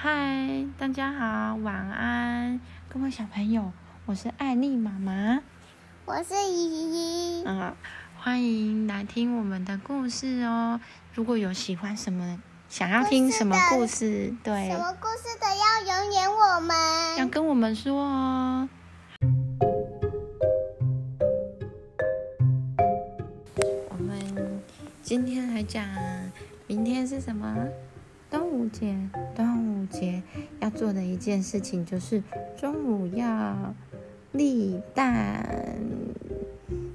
嗨，大家好，晚安，各位小朋友，我是艾丽妈妈，我是依依。啊，欢迎来听我们的故事哦。如果有喜欢什么，想要听什么故事，对，什么故事的要留言我们，要跟我们说哦。我们今天来讲，明天是什么？端午节。端午节要做的一件事情就是中午要立蛋。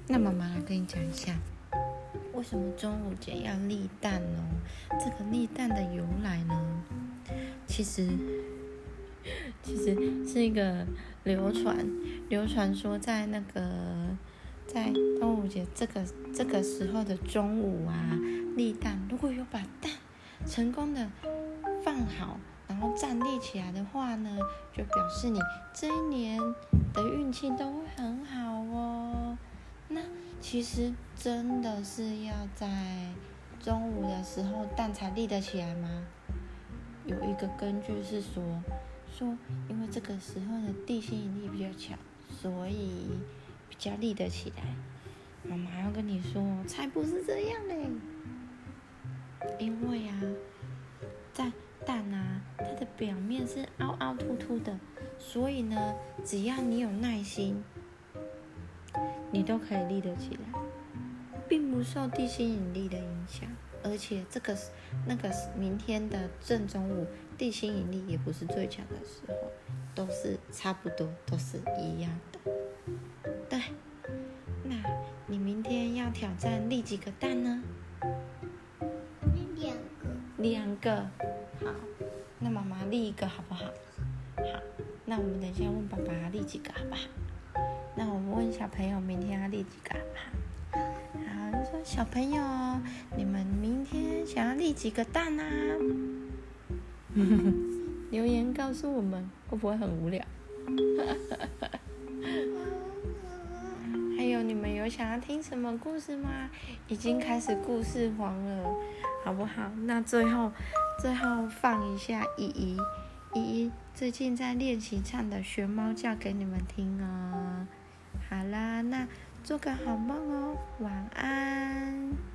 那妈妈来跟你讲一下，为什么中午节要立蛋呢？这个立蛋的由来呢？其实，其实是一个流传，流传说在那个在端午节这个这个时候的中午啊，立蛋，如果有把蛋成功的放好，然后站立起来的话呢，就表示你这一年的运气都会很好哦。那其实真的是要在中午的时候蛋才立得起来吗？有一个根据是说，说因为这个时候的地心引力比较强，所以比较立得起来。妈妈要跟你说，才不是这样嘞，因为啊，在蛋啊，它的表面是凹凹凸凸的，所以呢，只要你有耐心，你都可以立得起来，并不受地心引力的影响。而且这个那个明天的正中午，地心引力也不是最强的时候，都是差不多，都是一样的。对，那你明天要挑战立几个蛋呢？两个。好，那妈妈立一个好不好？好，那我们等一下问爸爸立几个好不好？那我们问小朋友明天要立几个好不好？好，就说小朋友，你们明天想要立几个蛋啊？留言告诉我们，会不会很无聊？还有，你们有想要听什么故事吗？已经开始故事黄了，好不好？那最后，最后放一下依依，依依最近在练习唱的学猫叫给你们听哦。好啦，那。做个好梦哦，晚安。